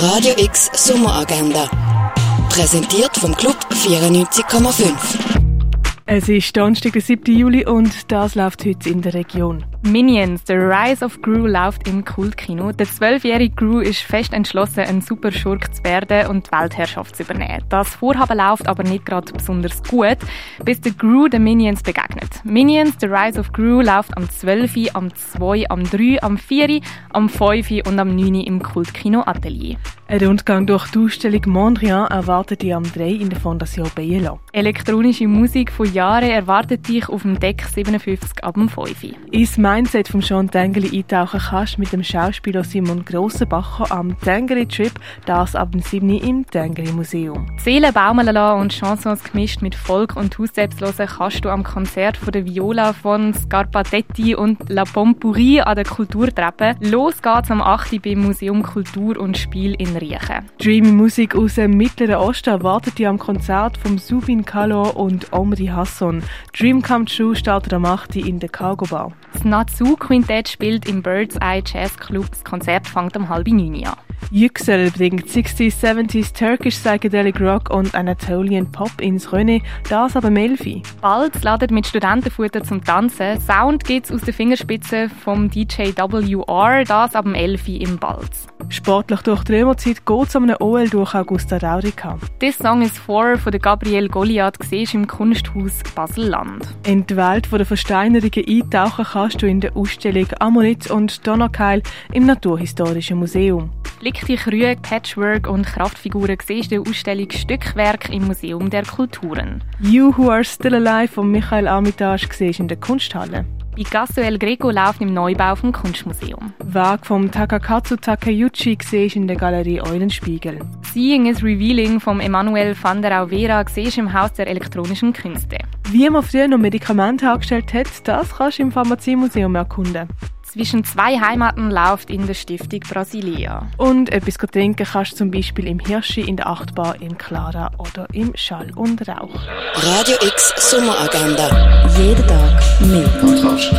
Radio X Sommeragenda. Präsentiert vom Club 94,5. Es ist Donnerstag, der 7. Juli und das läuft heute in der Region. Minions, The Rise of Gru läuft im Kultkino. Der zwölfjährige Gru ist fest entschlossen, ein Superschurk zu werden und die Weltherrschaft zu übernehmen. Das Vorhaben läuft aber nicht gerade besonders gut, bis der Gru den Minions begegnet. Minions, The Rise of Gru läuft am 12., am 2., am 3., am 4., am 5. und am 9. im Kultkino Atelier. Ein Rundgang durch die Ausstellung Mondrian erwartet dich am 3 in der Fondation Bielo. Elektronische Musik von Jahren erwartet dich auf dem Deck 57 ab dem 5. Mindset von Sean Tengeli eintauchen kannst mit dem Schauspieler Simon Grossenbacher am Tengeli Trip, das ab dem 7. im Tengeli Museum. Seelen baumeln lassen und Chansons gemischt mit Volk und Hausselbstlosen kannst du am Konzert von der Viola von Scarpatetti und La Pompourri an der Kulturtreppe. Los geht's am 8. beim Museum Kultur und Spiel in riechen. Dreamy Musik aus dem Mittleren Osten erwartet ihr am Konzert von Subin Kalo und Omri Hasson. Dream Come True startet am 8. in der Cargo Bar. Das Natsu Quintett spielt im Bird's Eye Jazz Club. Das Konzert fängt um halb neun an. Yüksel bringt 60s, 70s Turkish Psychedelic Rock und Anatolian Pop ins René, das aber Melfi. Bald ladet mit Studentenfutter zum Tanzen. Sound gibt's aus der Fingerspitze vom DJ WR, das ab dem 11 im Balz. Sportlich durch die Römerzeit geht es um einen OL durch Augusta Raurica. This Song is For von der Gabrielle Goliath siehst im Kunsthaus Basel-Land. In die Welt der Versteinerungen eintauchen kannst du in der Ausstellung Ammonit und Donnerkeil im Naturhistorischen Museum. Lichte Krüge, Patchwork und Kraftfiguren siehst du der Ausstellung Stückwerk im Museum der Kulturen. You Who Are Still Alive von Michael Armitage siehst in der Kunsthalle. Picasso El Greco läuft im Neubau vom Kunstmuseum. Werk vom Takakatsu Takeuchi siehst in der Galerie Eulenspiegel. Seeing is Revealing vom Emanuel van der Auvera siehst im Haus der elektronischen Künste. Wie man früher noch Medikamente hergestellt hat, das kannst du im Pharmaziemuseum erkunden. Zwischen zwei Heimaten läuft in der Stiftung Brasilia. Und etwas trinken kannst du zum Beispiel im Hirschi, in der Achtbar, im Clara oder im Schall und Rauch. Radio X Sommeragenda. Jeden Tag mehr. Podcast.